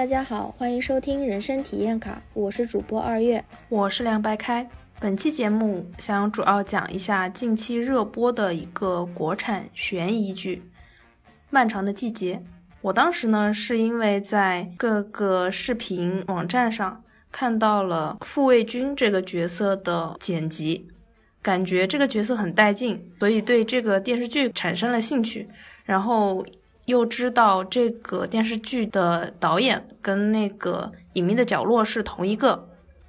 大家好，欢迎收听人生体验卡，我是主播二月，我是凉白开。本期节目想主要讲一下近期热播的一个国产悬疑剧《漫长的季节》。我当时呢是因为在各个视频网站上看到了傅卫军这个角色的剪辑，感觉这个角色很带劲，所以对这个电视剧产生了兴趣。然后又知道这个电视剧的导演跟那个《隐秘的角落》是同一个。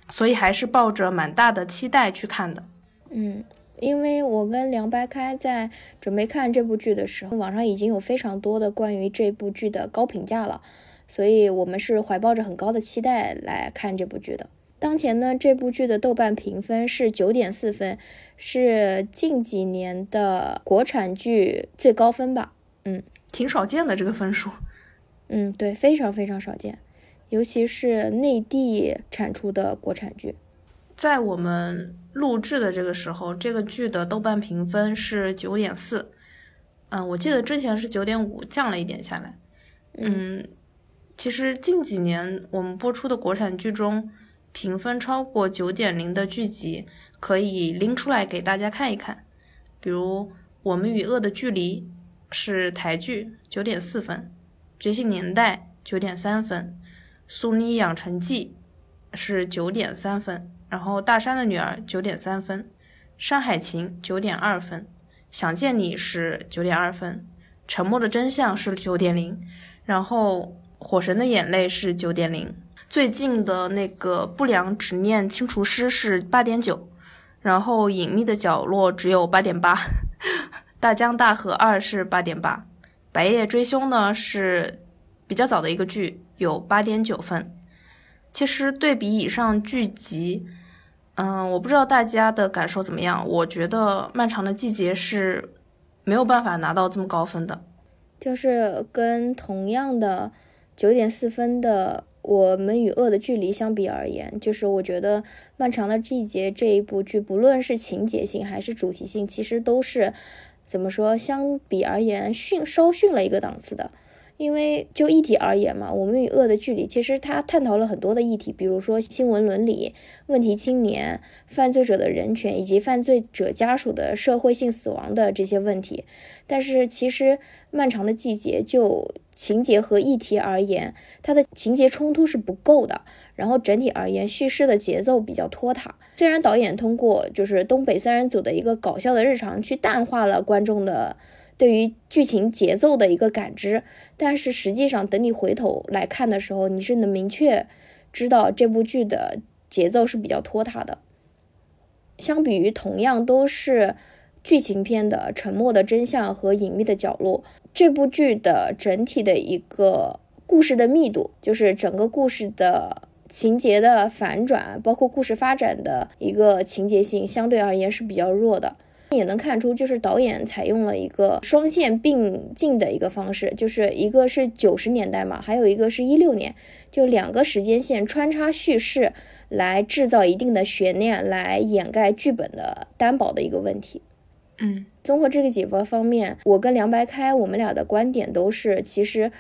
所以还是抱着蛮大的期待去看的。嗯，因为我跟梁白开在准备看这部剧的时候，网上已经有非常多的关于这部剧的高评价了，所以我们是怀抱着很高的期待来看这部剧的。当前呢，这部剧的豆瓣评分是九点四分，是近几年的国产剧最高分吧？嗯，挺少见的这个分数。嗯，对，非常非常少见。尤其是内地产出的国产剧，在我们录制的这个时候，这个剧的豆瓣评分是九点四。嗯，我记得之前是九点五，降了一点下来。嗯，其实近几年我们播出的国产剧中，评分超过九点零的剧集可以拎出来给大家看一看。比如《我们与恶的距离》是台剧，九点四分；《觉醒年代》九点三分。《苏妮养成记》是九点三分，然后《大山的女儿》九点三分，《山海情》九点二分，《想见你》是九点二分，《沉默的真相》是九点零，然后《火神的眼泪》是九点零。最近的那个《不良执念清除师》是八点九，然后《隐秘的角落》只有八点八，《大江大河二》是八点八，《白夜追凶》呢是比较早的一个剧。有八点九分，其实对比以上剧集，嗯，我不知道大家的感受怎么样。我觉得《漫长的季节》是没有办法拿到这么高分的，就是跟同样的九点四分的《我们与恶的距离》相比而言，就是我觉得《漫长的季节》这一部剧，不论是情节性还是主题性，其实都是怎么说，相比而言逊稍逊了一个档次的。因为就议题而言嘛，我们与恶的距离，其实它探讨了很多的议题，比如说新闻伦理、问题青年、犯罪者的人权以及犯罪者家属的社会性死亡的这些问题。但是其实漫长的季节就情节和议题而言，它的情节冲突是不够的，然后整体而言叙事的节奏比较拖沓。虽然导演通过就是东北三人组的一个搞笑的日常去淡化了观众的。对于剧情节奏的一个感知，但是实际上等你回头来看的时候，你是能明确知道这部剧的节奏是比较拖沓的。相比于同样都是剧情片的《沉默的真相》和《隐秘的角落》，这部剧的整体的一个故事的密度，就是整个故事的情节的反转，包括故事发展的一个情节性，相对而言是比较弱的。也能看出，就是导演采用了一个双线并进的一个方式，就是一个是九十年代嘛，还有一个是一六年，就两个时间线穿插叙事，来制造一定的悬念，来掩盖剧本的单薄的一个问题。嗯，综合这个几个方面，我跟梁白开我们俩的观点都是，其实，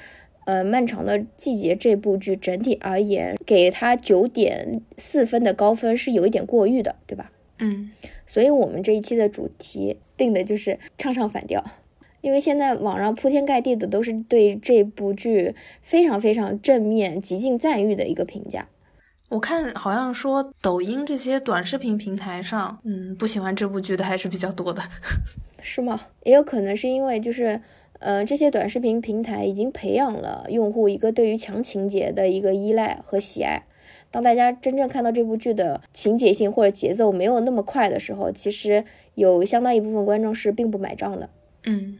呃，漫长的季节这部剧整体而言，给它九点四分的高分是有一点过誉的，对吧？嗯，所以我们这一期的主题定的就是唱唱反调，因为现在网上铺天盖地的都是对这部剧非常非常正面、极尽赞誉的一个评价。我看好像说抖音这些短视频平台上，嗯，不喜欢这部剧的还是比较多的，是吗？也有可能是因为就是，呃，这些短视频平台已经培养了用户一个对于强情节的一个依赖和喜爱。当大家真正看到这部剧的情节性或者节奏没有那么快的时候，其实有相当一部分观众是并不买账的。嗯，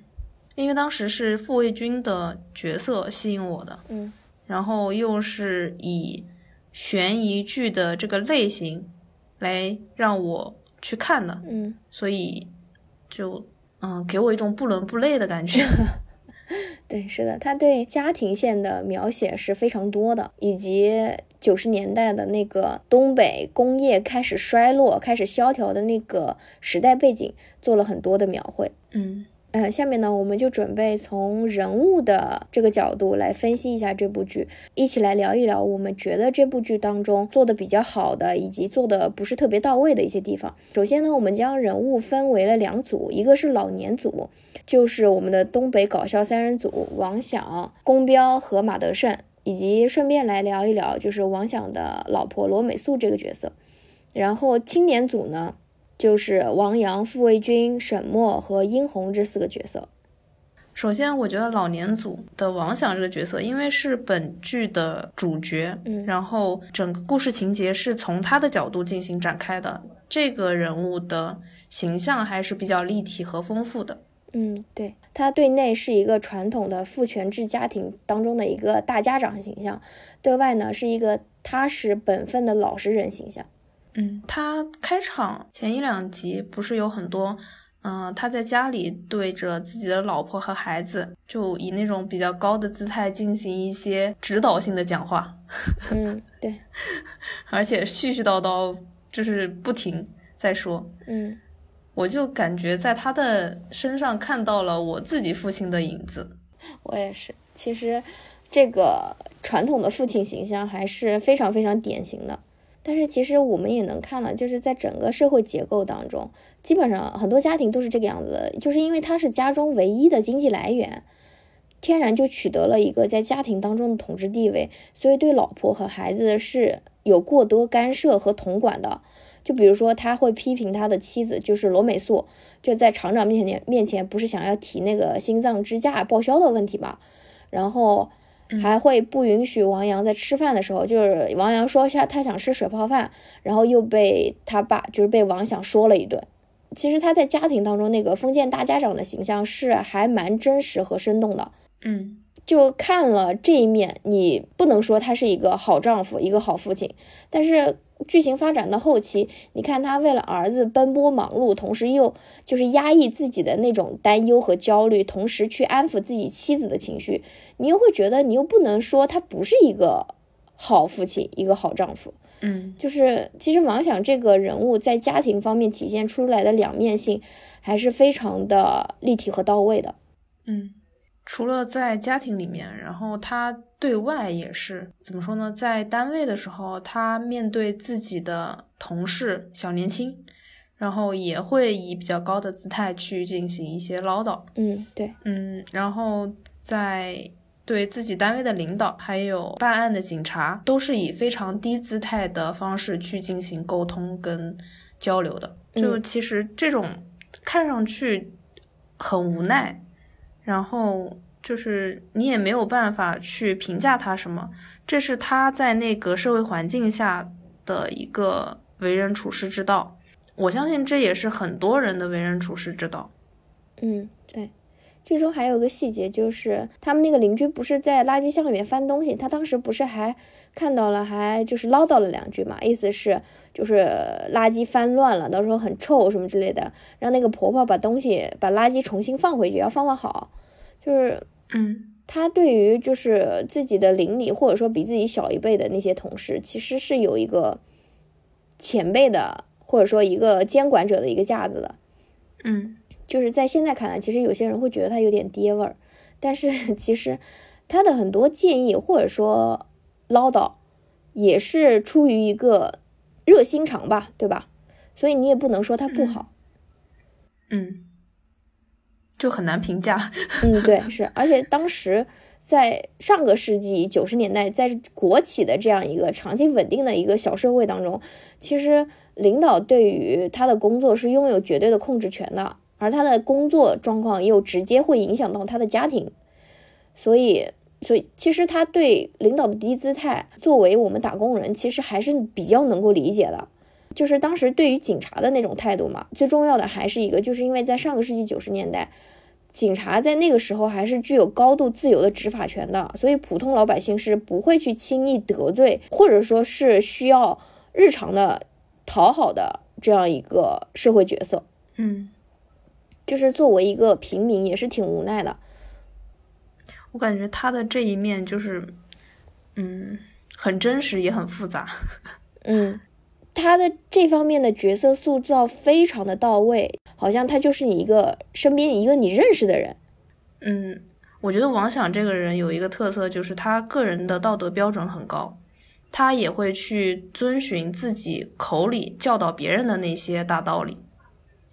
因为当时是傅卫军的角色吸引我的，嗯，然后又是以悬疑剧的这个类型来让我去看的，嗯，所以就嗯给我一种不伦不类的感觉。对，是的，他对家庭线的描写是非常多的，以及九十年代的那个东北工业开始衰落、开始萧条的那个时代背景做了很多的描绘。嗯，呃，下面呢，我们就准备从人物的这个角度来分析一下这部剧，一起来聊一聊我们觉得这部剧当中做的比较好的，以及做的不是特别到位的一些地方。首先呢，我们将人物分为了两组，一个是老年组，就是我们的东北搞笑三人组，王响、宫彪和马德胜，以及顺便来聊一聊就是王响的老婆罗美素这个角色。然后青年组呢？就是王阳、傅卫军、沈墨和殷红这四个角色。首先，我觉得老年组的王想这个角色，因为是本剧的主角，嗯，然后整个故事情节是从他的角度进行展开的，这个人物的形象还是比较立体和丰富的。嗯，对，他对内是一个传统的父权制家庭当中的一个大家长形象，对外呢是一个踏实本分的老实人形象。嗯，他开场前一两集不是有很多，嗯，他在家里对着自己的老婆和孩子，就以那种比较高的姿态进行一些指导性的讲话。嗯，对，而且絮絮叨叨，就是不停在说。嗯，我就感觉在他的身上看到了我自己父亲的影子。我也是，其实这个传统的父亲形象还是非常非常典型的。但是其实我们也能看到，就是在整个社会结构当中，基本上很多家庭都是这个样子的，就是因为他是家中唯一的经济来源，天然就取得了一个在家庭当中的统治地位，所以对老婆和孩子是有过多干涉和统管的。就比如说，他会批评他的妻子，就是罗美素，就在厂长面前面前不是想要提那个心脏支架报销的问题嘛，然后。还会不允许王阳在吃饭的时候，就是王阳说他他想吃水泡饭，然后又被他爸就是被王想说了一顿。其实他在家庭当中那个封建大家长的形象是还蛮真实和生动的。嗯，就看了这一面，你不能说他是一个好丈夫，一个好父亲，但是。剧情发展到后期，你看他为了儿子奔波忙碌，同时又就是压抑自己的那种担忧和焦虑，同时去安抚自己妻子的情绪，你又会觉得你又不能说他不是一个好父亲，一个好丈夫。嗯，就是其实王想这个人物在家庭方面体现出来的两面性，还是非常的立体和到位的。嗯。除了在家庭里面，然后他对外也是怎么说呢？在单位的时候，他面对自己的同事小年轻，然后也会以比较高的姿态去进行一些唠叨。嗯，对，嗯，然后在对自己单位的领导还有办案的警察，都是以非常低姿态的方式去进行沟通跟交流的。就其实这种看上去很无奈。然后就是你也没有办法去评价他什么，这是他在那个社会环境下的一个为人处事之道。我相信这也是很多人的为人处事之道。嗯，对。剧中还有个细节，就是他们那个邻居不是在垃圾箱里面翻东西，他当时不是还看到了，还就是唠叨了两句嘛，意思是就是垃圾翻乱了，到时候很臭什么之类的，让那个婆婆把东西把垃圾重新放回去，要放放好。就是嗯，他对于就是自己的邻里或者说比自己小一辈的那些同事，其实是有一个前辈的或者说一个监管者的一个架子的。嗯。就是在现在看来，其实有些人会觉得他有点爹味儿，但是 其实他的很多建议或者说唠叨，也是出于一个热心肠吧，对吧？所以你也不能说他不好。嗯，就很难评价。嗯，对，是，而且当时在上个世纪九十年代，在国企的这样一个长期稳定的一个小社会当中，其实领导对于他的工作是拥有绝对的控制权的。而他的工作状况又直接会影响到他的家庭，所以，所以其实他对领导的低姿态，作为我们打工人，其实还是比较能够理解的。就是当时对于警察的那种态度嘛，最重要的还是一个，就是因为在上个世纪九十年代，警察在那个时候还是具有高度自由的执法权的，所以普通老百姓是不会去轻易得罪，或者说是需要日常的讨好的这样一个社会角色。嗯。就是作为一个平民，也是挺无奈的。我感觉他的这一面就是，嗯，很真实，也很复杂。嗯，他的这方面的角色塑造非常的到位，好像他就是你一个身边一个你认识的人。嗯，我觉得王想这个人有一个特色，就是他个人的道德标准很高，他也会去遵循自己口里教导别人的那些大道理。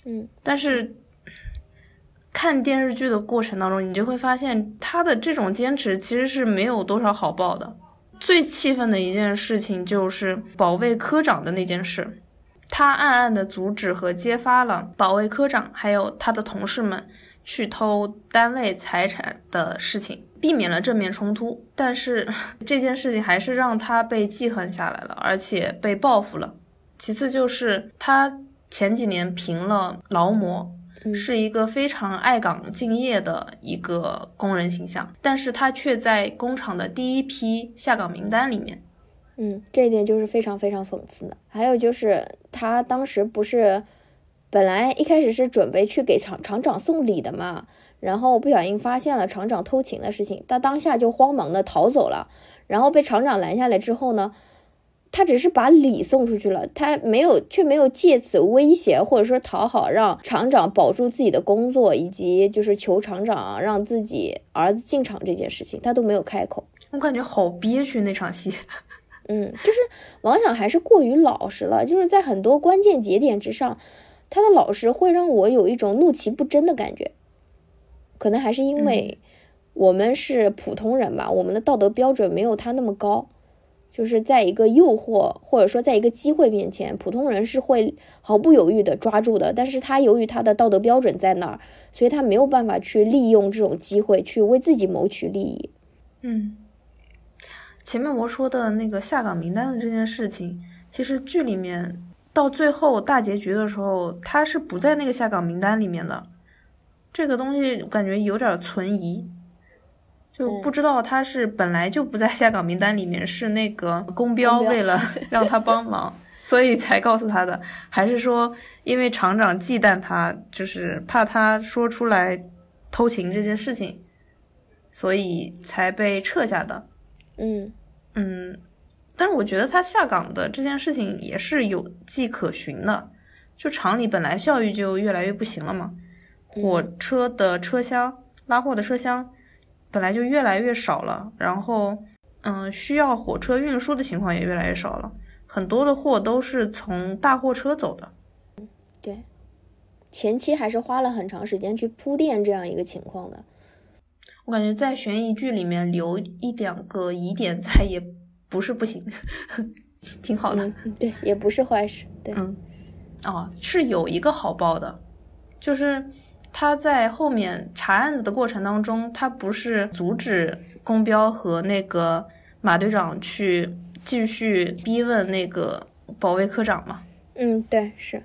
嗯，但是看电视剧的过程当中，你就会发现他的这种坚持其实是没有多少好报的。最气愤的一件事情就是保卫科长的那件事，他暗暗的阻止和揭发了保卫科长还有他的同事们去偷单位财产的事情，避免了正面冲突。但是 这件事情还是让他被记恨下来了，而且被报复了。其次就是他前几年评了劳模。是一个非常爱岗敬业的一个工人形象，但是他却在工厂的第一批下岗名单里面。嗯，这一点就是非常非常讽刺的。还有就是他当时不是本来一开始是准备去给厂厂长送礼的嘛，然后不小心发现了厂长偷情的事情，他当下就慌忙的逃走了，然后被厂长拦下来之后呢。他只是把礼送出去了，他没有，却没有借此威胁或者说讨好，让厂长保住自己的工作，以及就是求厂长让自己儿子进厂这件事情，他都没有开口。我感觉好憋屈那场戏。嗯，就是王想还是过于老实了，就是在很多关键节点之上，他的老实会让我有一种怒其不争的感觉。可能还是因为我们是普通人吧，我们的道德标准没有他那么高。就是在一个诱惑，或者说在一个机会面前，普通人是会毫不犹豫的抓住的。但是他由于他的道德标准在那儿，所以他没有办法去利用这种机会去为自己谋取利益。嗯，前面我说的那个下岗名单的这件事情，其实剧里面到最后大结局的时候，他是不在那个下岗名单里面的。这个东西感觉有点存疑。就不知道他是本来就不在下岗名单里面，是那个公标为了 让他帮忙，所以才告诉他的，还是说因为厂长忌惮他，就是怕他说出来偷情这件事情，所以才被撤下的。嗯嗯，但是我觉得他下岗的这件事情也是有迹可循的，就厂里本来效益就越来越不行了嘛，火车的车厢拉货的车厢。本来就越来越少了，然后，嗯，需要火车运输的情况也越来越少了，很多的货都是从大货车走的。对，前期还是花了很长时间去铺垫这样一个情况的。我感觉在悬疑剧里面留一两个疑点在也不是不行，挺好的。对，也不是坏事。对，嗯，哦，是有一个好报的，就是。他在后面查案子的过程当中，他不是阻止公标和那个马队长去继续逼问那个保卫科长吗？嗯，对，是。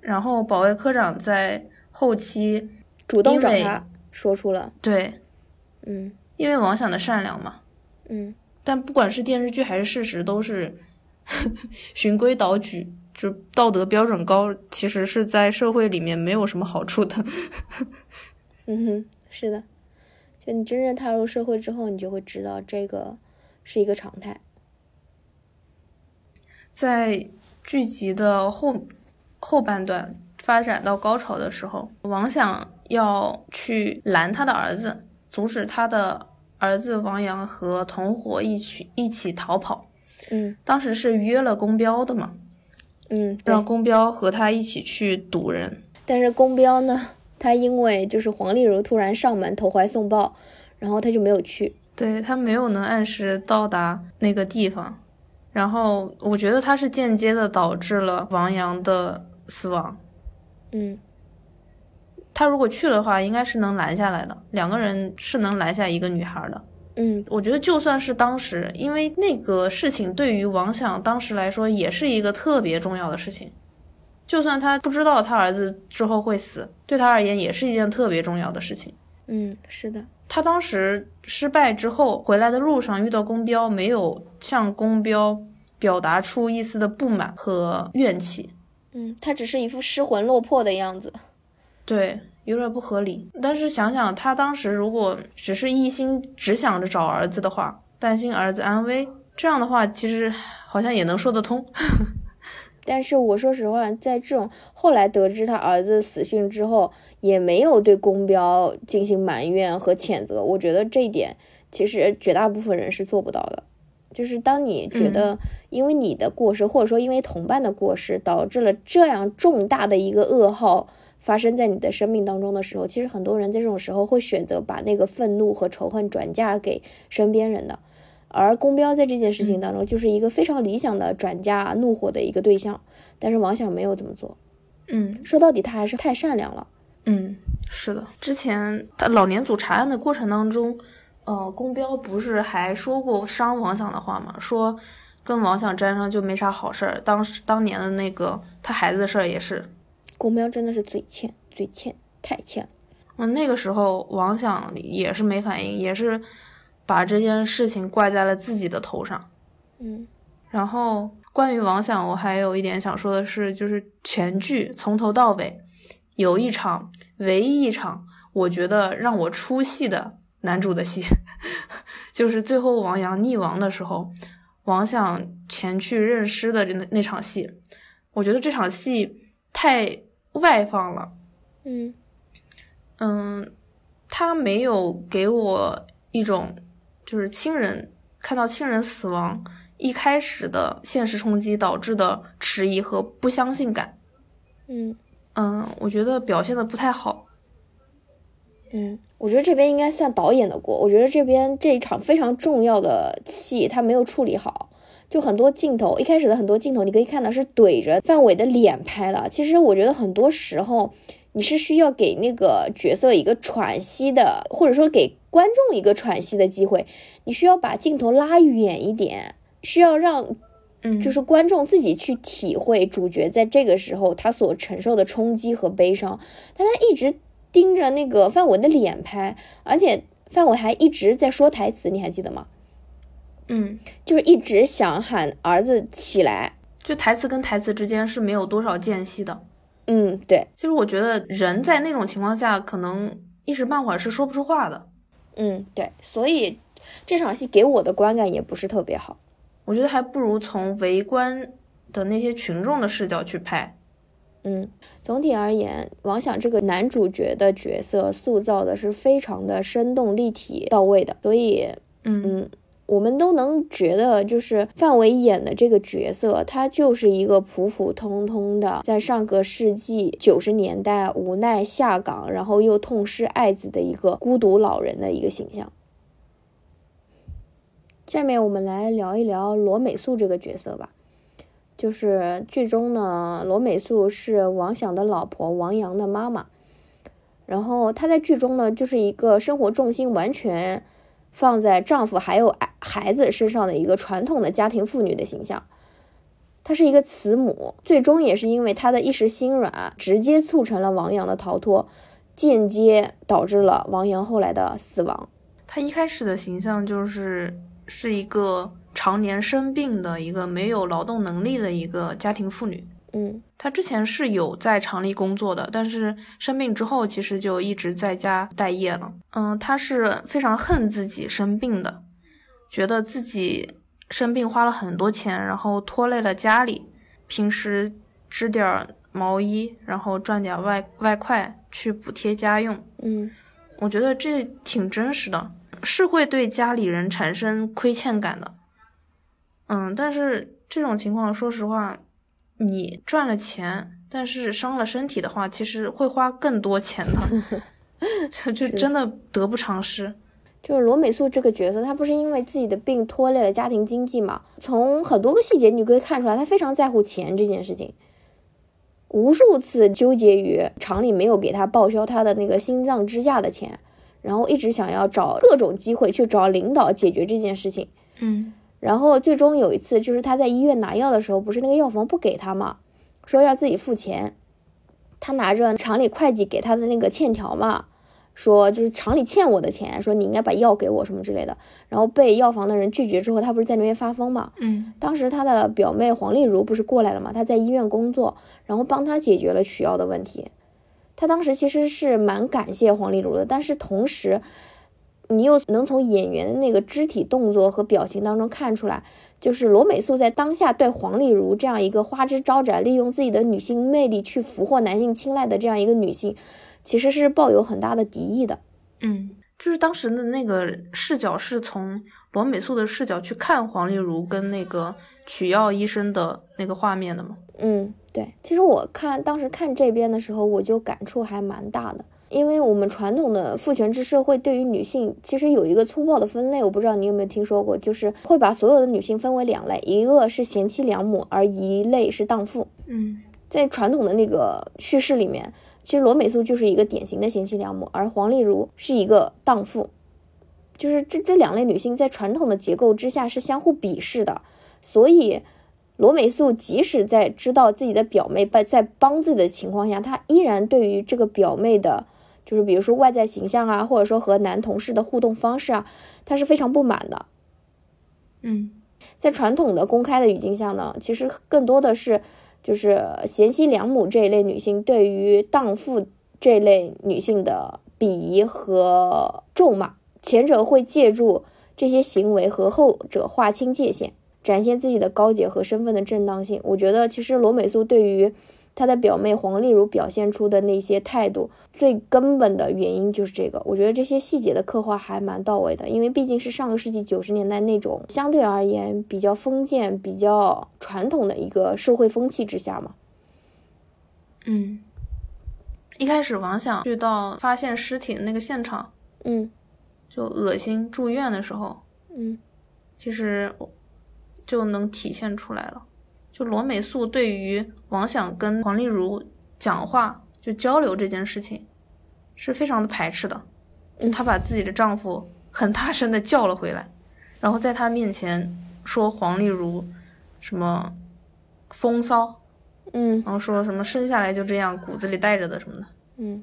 然后保卫科长在后期主动找他说出了，对，嗯，因为王想的善良嘛，嗯，但不管是电视剧还是事实，都是 循规蹈矩。就道德标准高，其实是在社会里面没有什么好处的。嗯哼，是的，就你真正踏入社会之后，你就会知道这个是一个常态。在剧集的后后半段发展到高潮的时候，王想要去拦他的儿子，阻止他的儿子王阳和同伙一起一起逃跑。嗯，当时是约了公标的嘛。嗯，让公彪和他一起去堵人，但是公彪呢，他因为就是黄丽茹突然上门投怀送抱，然后他就没有去，对他没有能按时到达那个地方，然后我觉得他是间接的导致了王阳的死亡。嗯，他如果去的话，应该是能拦下来的，两个人是能拦下一个女孩的。嗯，我觉得就算是当时，因为那个事情对于王想当时来说也是一个特别重要的事情，就算他不知道他儿子之后会死，对他而言也是一件特别重要的事情。嗯，是的，他当时失败之后回来的路上遇到公标，没有向公标表达出一丝的不满和怨气。嗯，他只是一副失魂落魄的样子。对。有点不合理，但是想想他当时如果只是一心只想着找儿子的话，担心儿子安危，这样的话其实好像也能说得通。但是我说实话，在这种后来得知他儿子死讯之后，也没有对宫标进行埋怨和谴责。我觉得这一点其实绝大部分人是做不到的。就是当你觉得因为你的过失，或者说因为同伴的过失，导致了这样重大的一个噩耗发生在你的生命当中的时候，其实很多人在这种时候会选择把那个愤怒和仇恨转嫁给身边人的。而宫彪在这件事情当中就是一个非常理想的转嫁怒火的一个对象，但是王想没有这么做。嗯，说到底他还是太善良了。嗯，是的，之前他老年组查案的过程当中，呃，宫彪不是还说过伤王想的话吗？说跟王想沾上就没啥好事儿。当时当年的那个他孩子的事儿也是，宫彪真的是嘴欠，嘴欠，太欠。嗯，那个时候王想也是没反应，也是。把这件事情怪在了自己的头上，嗯，然后关于王想，我还有一点想说的是，就是全剧从头到尾有一场，唯一一场，我觉得让我出戏的男主的戏，就是最后王阳溺亡的时候，王想前去认尸的那那场戏，我觉得这场戏太外放了，嗯嗯，他没有给我一种。就是亲人看到亲人死亡，一开始的现实冲击导致的迟疑和不相信感，嗯嗯，我觉得表现的不太好。嗯，我觉得这边应该算导演的锅。我觉得这边这一场非常重要的戏他没有处理好，就很多镜头，一开始的很多镜头你可以看到是怼着范伟的脸拍的。其实我觉得很多时候你是需要给那个角色一个喘息的，或者说给。观众一个喘息的机会，你需要把镜头拉远一点，需要让，嗯，就是观众自己去体会主角在这个时候他所承受的冲击和悲伤。但他一直盯着那个范伟的脸拍，而且范伟还一直在说台词，你还记得吗？嗯，就是一直想喊儿子起来，就台词跟台词之间是没有多少间隙的。嗯，对。其实我觉得人在那种情况下，可能一时半会儿是说不出话的。嗯，对，所以这场戏给我的观感也不是特别好，我觉得还不如从围观的那些群众的视角去拍。嗯，总体而言，王想这个男主角的角色塑造的是非常的生动立体到位的，所以，嗯，我们都能觉得，就是范伟演的这个角色，他就是一个普普通通的，在上个世纪九十年代无奈下岗，然后又痛失爱子的一个孤独老人的一个形象。下面我们来聊一聊罗美素这个角色吧。就是剧中呢，罗美素是王想的老婆王阳的妈妈，然后她在剧中呢，就是一个生活重心完全放在丈夫还有孩子身上的一个传统的家庭妇女的形象。她是一个慈母，最终也是因为她的一时心软，直接促成了王阳的逃脱，间接导致了王阳后来的死亡。她一开始的形象就是是一个。常年生病的一个没有劳动能力的一个家庭妇女，嗯，他之前是有在厂里工作的，但是生病之后其实就一直在家待业了。嗯，他是非常恨自己生病的，觉得自己生病花了很多钱，然后拖累了家里，平时织点毛衣，然后赚点外外快去补贴家用。嗯，我觉得这挺真实的，是会对家里人产生亏欠感的。嗯，但是这种情况，说实话，你赚了钱，但是伤了身体的话，其实会花更多钱的，就就真的得不偿失。就是罗美素这个角色，她不是因为自己的病拖累了家庭经济嘛？从很多个细节你可以看出来，她非常在乎钱这件事情，无数次纠结于厂里没有给她报销她的那个心脏支架的钱，然后一直想要找各种机会去找领导解决这件事情。嗯。然后最终有一次，就是他在医院拿药的时候，不是那个药房不给他嘛，说要自己付钱。他拿着厂里会计给他的那个欠条嘛，说就是厂里欠我的钱，说你应该把药给我什么之类的。然后被药房的人拒绝之后，他不是在那边发疯嘛？嗯。当时他的表妹黄丽茹不是过来了嘛？他在医院工作，然后帮他解决了取药的问题。他当时其实是蛮感谢黄丽茹的，但是同时。你又能从演员的那个肢体动作和表情当中看出来，就是罗美素在当下对黄丽如这样一个花枝招展、利用自己的女性魅力去俘获男性青睐的这样一个女性，其实是抱有很大的敌意的。嗯，就是当时的那个视角是从罗美素的视角去看黄丽如跟那个取药医生的那个画面的吗？嗯，对。其实我看当时看这边的时候，我就感触还蛮大的。因为我们传统的父权制社会对于女性其实有一个粗暴的分类，我不知道你有没有听说过，就是会把所有的女性分为两类，一个是贤妻良母，而一类是荡妇。嗯，在传统的那个叙事里面，其实罗美素就是一个典型的贤妻良母，而黄丽如是一个荡妇，就是这这两类女性在传统的结构之下是相互鄙视的，所以。罗美素即使在知道自己的表妹在在帮自己的情况下，她依然对于这个表妹的，就是比如说外在形象啊，或者说和男同事的互动方式啊，她是非常不满的。嗯，在传统的公开的语境下呢，其实更多的是就是贤妻良母这一类女性对于荡妇这类女性的鄙夷和咒骂，前者会借助这些行为和后者划清界限。展现自己的高洁和身份的正当性。我觉得，其实罗美素对于她的表妹黄丽如表现出的那些态度，最根本的原因就是这个。我觉得这些细节的刻画还蛮到位的，因为毕竟是上个世纪九十年代那种相对而言比较封建、比较传统的一个社会风气之下嘛。嗯，一开始王想去到发现尸体的那个现场，嗯，就恶心住院的时候，嗯，其实。就能体现出来了。就罗美素对于王想跟黄丽如讲话就交流这件事情，是非常的排斥的。她把自己的丈夫 很大声的叫了回来，然后在她面前说黄丽如什么风骚，嗯，然后说什么生下来就这样，骨子里带着的什么的，嗯，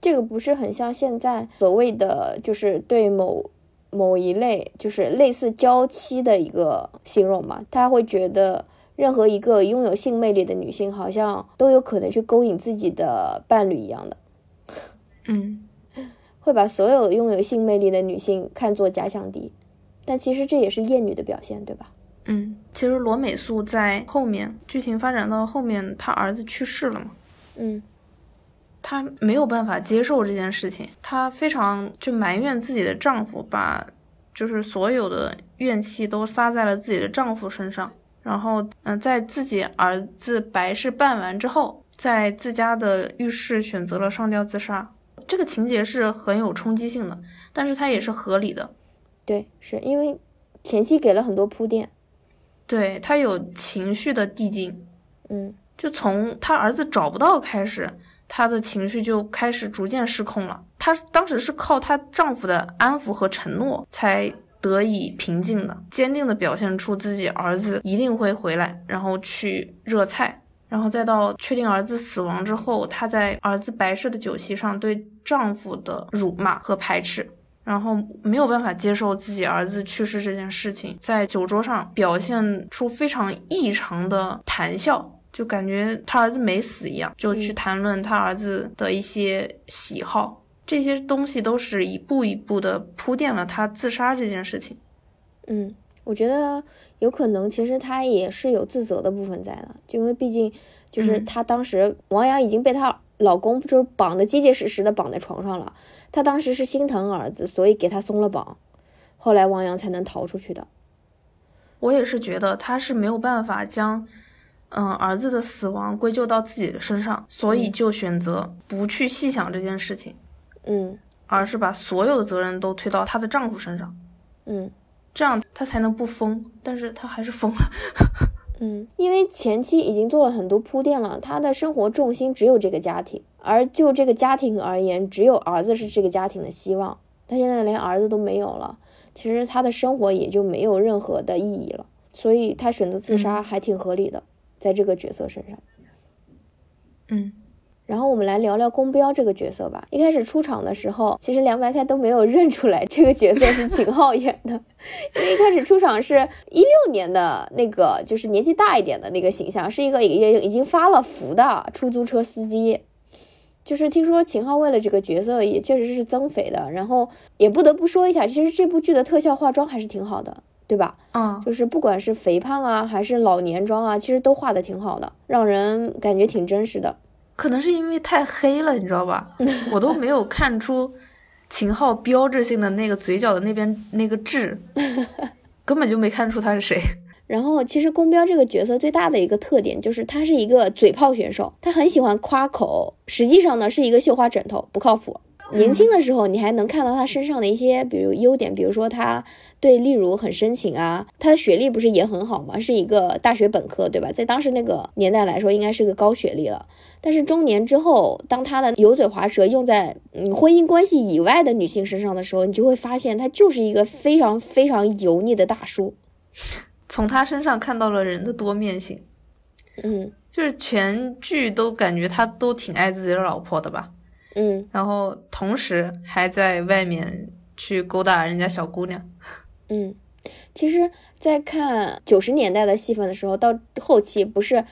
这个不是很像现在所谓的就是对某。某一类就是类似娇妻的一个形容嘛，他会觉得任何一个拥有性魅力的女性，好像都有可能去勾引自己的伴侣一样的，嗯，会把所有拥有性魅力的女性看作假想敌，但其实这也是厌女的表现，对吧？嗯，其实罗美素在后面剧情发展到后面，她儿子去世了嘛，嗯。她没有办法接受这件事情，她非常就埋怨自己的丈夫，把就是所有的怨气都撒在了自己的丈夫身上。然后，嗯，在自己儿子白事办完之后，在自家的浴室选择了上吊自杀。这个情节是很有冲击性的，但是它也是合理的。对，是因为前期给了很多铺垫，对他有情绪的递进。嗯，就从他儿子找不到开始。她的情绪就开始逐渐失控了。她当时是靠她丈夫的安抚和承诺才得以平静的，坚定的表现出自己儿子一定会回来，然后去热菜，然后再到确定儿子死亡之后，她在儿子白事的酒席上对丈夫的辱骂和排斥，然后没有办法接受自己儿子去世这件事情，在酒桌上表现出非常异常的谈笑。就感觉他儿子没死一样，就去谈论他儿子的一些喜好，这些东西都是一步一步的铺垫了他自杀这件事情。嗯，我觉得有可能，其实他也是有自责的部分在的，就因为毕竟就是他当时王阳已经被她老公就是绑的结结实实的绑在床上了，他当时是心疼儿子，所以给他松了绑，后来王阳才能逃出去的。我也是觉得他是没有办法将。嗯，儿子的死亡归咎到自己的身上，所以就选择不去细想这件事情，嗯，而是把所有的责任都推到她的丈夫身上，嗯，这样她才能不疯，但是她还是疯了，嗯，因为前期已经做了很多铺垫了，她的生活重心只有这个家庭，而就这个家庭而言，只有儿子是这个家庭的希望，她现在连儿子都没有了，其实她的生活也就没有任何的意义了，所以她选择自杀还挺合理的。在这个角色身上，嗯，然后我们来聊聊宫彪这个角色吧。一开始出场的时候，其实凉白开都没有认出来这个角色是秦昊演的，因为一开始出场是一六年的那个，就是年纪大一点的那个形象，是一个已经已经发了福的出租车司机。就是听说秦昊为了这个角色也确实是增肥的，然后也不得不说一下，其实这部剧的特效化妆还是挺好的，对吧？嗯，就是不管是肥胖啊，还是老年妆啊，其实都画的挺好的，让人感觉挺真实的。可能是因为太黑了，你知道吧？我都没有看出秦昊标志性的那个嘴角的那边那个痣，根本就没看出他是谁。然后，其实宫彪这个角色最大的一个特点就是他是一个嘴炮选手，他很喜欢夸口，实际上呢是一个绣花枕头，不靠谱。年轻的时候，你还能看到他身上的一些，比如优点，比如说他对例如很深情啊，他的学历不是也很好吗？是一个大学本科，对吧？在当时那个年代来说，应该是个高学历了。但是中年之后，当他的油嘴滑舌用在嗯婚姻关系以外的女性身上的时候，你就会发现他就是一个非常非常油腻的大叔。从他身上看到了人的多面性，嗯，就是全剧都感觉他都挺爱自己的老婆的吧，嗯，然后同时还在外面去勾搭人家小姑娘，嗯，其实，在看九十年代的戏份的时候，到后期不是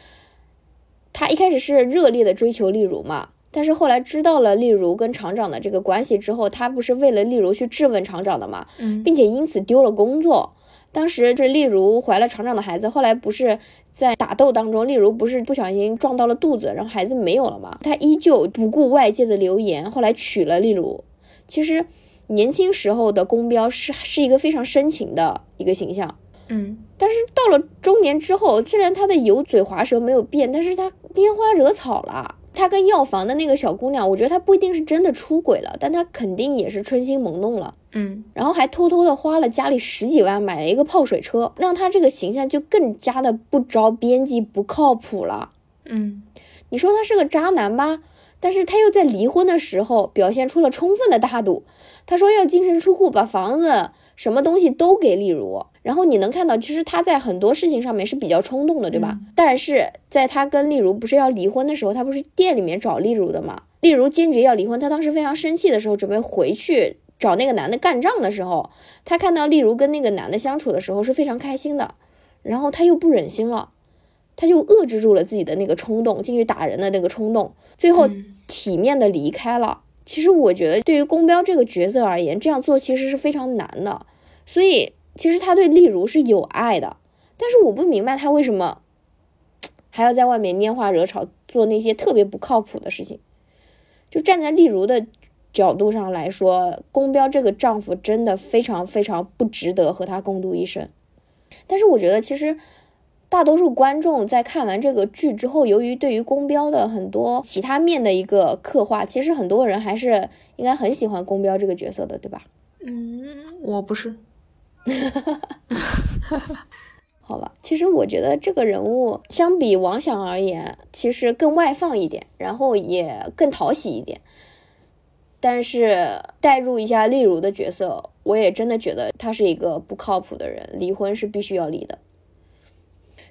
他一开始是热烈的追求丽茹嘛，但是后来知道了丽茹跟厂长的这个关系之后，他不是为了丽茹去质问厂长的嘛，嗯。并且因此丢了工作。当时这丽茹怀了厂长的孩子，后来不是在打斗当中，丽茹不是不小心撞到了肚子，然后孩子没有了嘛？他依旧不顾外界的流言，后来娶了丽茹。其实年轻时候的宫彪是是一个非常深情的一个形象，嗯，但是到了中年之后，虽然他的油嘴滑舌没有变，但是他拈花惹草了。他跟药房的那个小姑娘，我觉得他不一定是真的出轨了，但他肯定也是春心萌动了。嗯，然后还偷偷的花了家里十几万买了一个泡水车，让他这个形象就更加的不着边际、不靠谱了。嗯，你说他是个渣男吧，但是他又在离婚的时候表现出了充分的大度。他说要净身出户，把房子、什么东西都给丽如。然后你能看到，其实他在很多事情上面是比较冲动的，对吧？但是在他跟丽茹不是要离婚的时候，他不是店里面找丽茹的嘛？丽茹坚决要离婚，他当时非常生气的时候，准备回去找那个男的干仗的时候，他看到丽如跟那个男的相处的时候是非常开心的，然后他又不忍心了。他就遏制住了自己的那个冲动，进去打人的那个冲动，最后体面的离开了。其实我觉得，对于宫彪这个角色而言，这样做其实是非常难的。所以，其实他对丽如是有爱的，但是我不明白他为什么 还要在外面拈花惹草，做那些特别不靠谱的事情。就站在丽如的角度上来说，宫彪这个丈夫真的非常非常不值得和他共度一生。但是我觉得，其实。大多数观众在看完这个剧之后，由于对于宫彪的很多其他面的一个刻画，其实很多人还是应该很喜欢宫彪这个角色的，对吧？嗯，我不是。好吧，其实我觉得这个人物相比王响而言，其实更外放一点，然后也更讨喜一点。但是代入一下丽茹的角色，我也真的觉得他是一个不靠谱的人，离婚是必须要离的。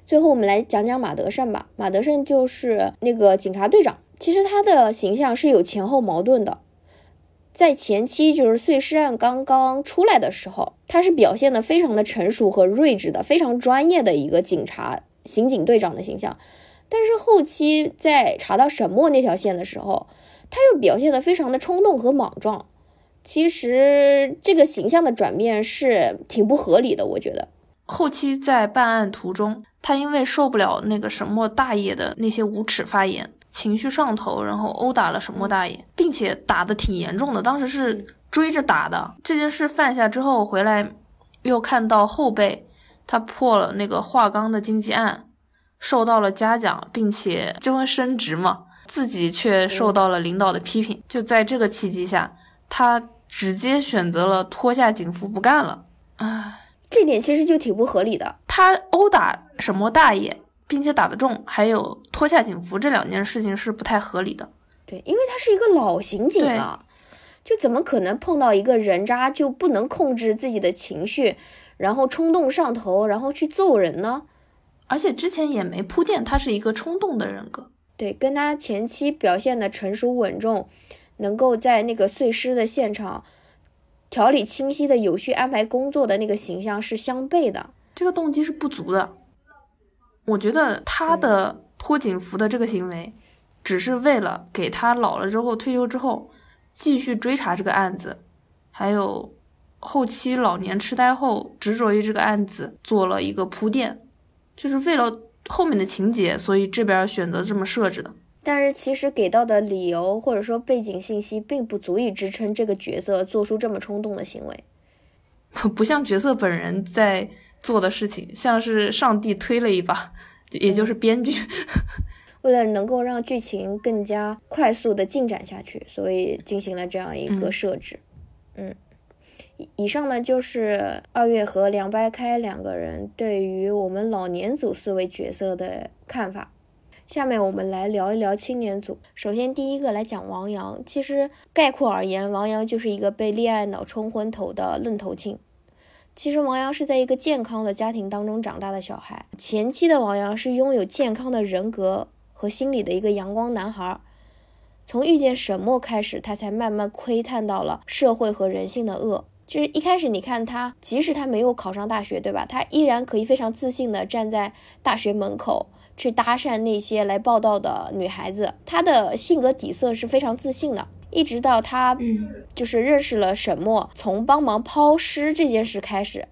最后我们来讲讲马德胜吧。马德胜就是那个警察队长，其实他的形象是有前后矛盾的。在前期就是碎尸案刚刚出来的时候，他是表现的非常的成熟和睿智的，非常专业的一个警察刑警队长的形象。但是后期在查到沈墨那条线的时候，他又表现得非常的冲动和莽撞。其实这个形象的转变是挺不合理的，我觉得。后期在办案途中。他因为受不了那个沈墨大爷的那些无耻发言，情绪上头，然后殴打了沈墨大爷，并且打的挺严重的。当时是追着打的。这件事犯下之后回来，又看到后辈他破了那个华钢的经济案，受到了嘉奖，并且就会升职嘛，自己却受到了领导的批评。就在这个契机下，他直接选择了脱下警服不干了。啊。这点其实就挺不合理的。他殴打什么大爷，并且打得重，还有脱下警服这两件事情是不太合理的。对，因为他是一个老刑警了，就怎么可能碰到一个人渣就不能控制自己的情绪，然后冲动上头，然后去揍人呢？而且之前也没铺垫他是一个冲动的人格。对，跟他前期表现的成熟稳重，能够在那个碎尸的现场。条理清晰的有序安排工作的那个形象是相悖的，这个动机是不足的。我觉得他的脱警服的这个行为，只是为了给他老了之后退休之后继续追查这个案子，还有后期老年痴呆后执着于这个案子做了一个铺垫，就是为了后面的情节，所以这边选择这么设置的。但是其实给到的理由或者说背景信息并不足以支撑这个角色做出这么冲动的行为，不像角色本人在做的事情，像是上帝推了一把，也就是编剧。为了能够让剧情更加快速的进展下去，所以进行了这样一个设置。嗯，以以上呢就是二月和梁白开两个人对于我们老年组四位角色的看法。下面我们来聊一聊青年组。首先，第一个来讲王阳。其实概括而言，王阳就是一个被恋爱脑冲昏头的愣头青。其实王阳是在一个健康的家庭当中长大的小孩。前期的王阳是拥有健康的人格和心理的一个阳光男孩。从遇见沈墨开始，他才慢慢窥探到了社会和人性的恶。就是一开始你看他，即使他没有考上大学，对吧？他依然可以非常自信的站在大学门口。去搭讪那些来报道的女孩子，他的性格底色是非常自信的。一直到他，就是认识了沈墨，从帮忙抛尸这件事开始，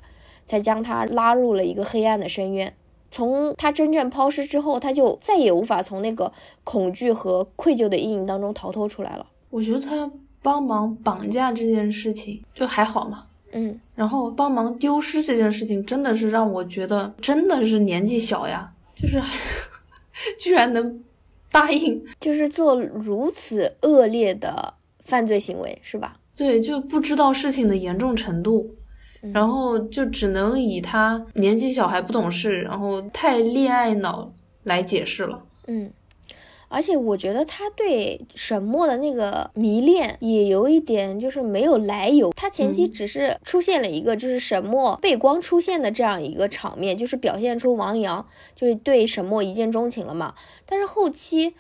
才将他拉入了一个黑暗的深渊。从他真正抛尸之后，他就再也无法从那个恐惧和愧疚的阴影当中逃脱出来了。我觉得他帮忙绑架这件事情就还好嘛，嗯，然后帮忙丢失这件事情，真的是让我觉得真的是年纪小呀。就是，居然能答应，就是做如此恶劣的犯罪行为，是吧？对，就不知道事情的严重程度，然后就只能以他年纪小还不懂事，然后太恋爱脑来解释了。嗯。而且我觉得他对沈墨的那个迷恋也有一点，就是没有来由。他前期只是出现了一个，就是沈墨背光出现的这样一个场面，就是表现出王阳就是对沈墨一见钟情了嘛。但是后期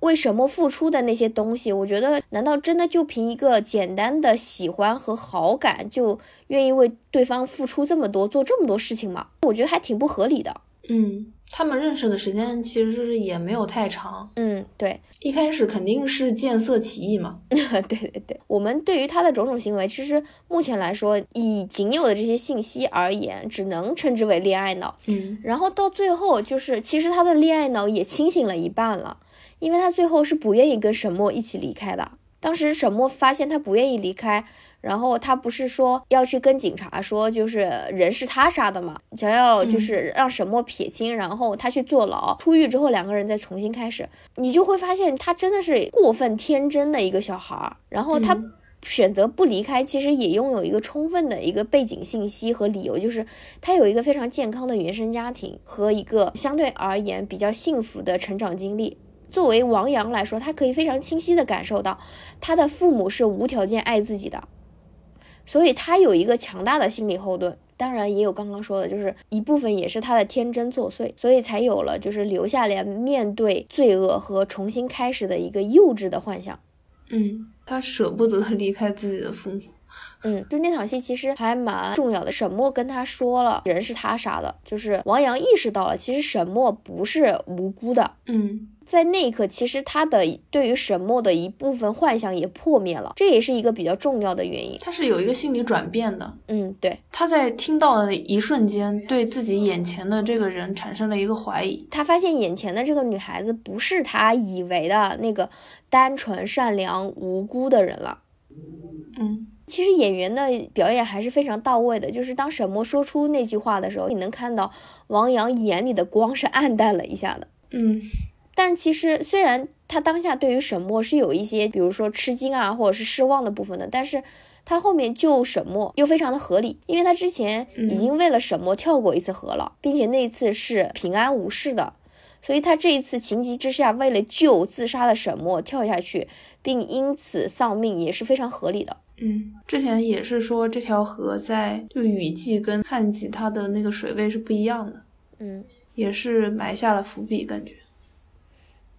为沈墨付出的那些东西，我觉得难道真的就凭一个简单的喜欢和好感就愿意为对方付出这么多，做这么多事情吗？我觉得还挺不合理的。嗯。他们认识的时间其实是也没有太长，嗯，对，一开始肯定是见色起意嘛，对对对，我们对于他的种种行为，其实目前来说，以仅有的这些信息而言，只能称之为恋爱脑，嗯，然后到最后就是，其实他的恋爱脑也清醒了一半了，因为他最后是不愿意跟沈墨一起离开的，当时沈墨发现他不愿意离开。然后他不是说要去跟警察说，就是人是他杀的嘛，想要就是让沈墨撇清，然后他去坐牢，出狱之后两个人再重新开始，你就会发现他真的是过分天真的一个小孩儿。然后他选择不离开，其实也拥有一个充分的一个背景信息和理由，就是他有一个非常健康的原生家庭和一个相对而言比较幸福的成长经历。作为王阳来说，他可以非常清晰的感受到他的父母是无条件爱自己的。所以他有一个强大的心理后盾，当然也有刚刚说的，就是一部分也是他的天真作祟，所以才有了就是留下来面对罪恶和重新开始的一个幼稚的幻想。嗯，他舍不得离开自己的父母。嗯，就那场戏其实还蛮重要的。沈墨跟他说了，人是他杀的，就是王阳意识到了，其实沈墨不是无辜的。嗯。在那一刻，其实他的对于沈墨的一部分幻想也破灭了，这也是一个比较重要的原因。他是有一个心理转变的，嗯，对。他在听到的一瞬间，对自己眼前的这个人产生了一个怀疑。他发现眼前的这个女孩子不是他以为的那个单纯、善良、无辜的人了。嗯，其实演员的表演还是非常到位的。就是当沈墨说出那句话的时候，你能看到王阳眼里的光是暗淡了一下的。嗯。但其实，虽然他当下对于沈墨是有一些，比如说吃惊啊，或者是失望的部分的，但是他后面救沈墨又非常的合理，因为他之前已经为了沈墨跳过一次河了，并且那一次是平安无事的，所以他这一次情急之下为了救自杀的沈墨跳下去，并因此丧命也是非常合理的。嗯，之前也是说这条河在就雨季跟旱季它的那个水位是不一样的，嗯，也是埋下了伏笔，感觉。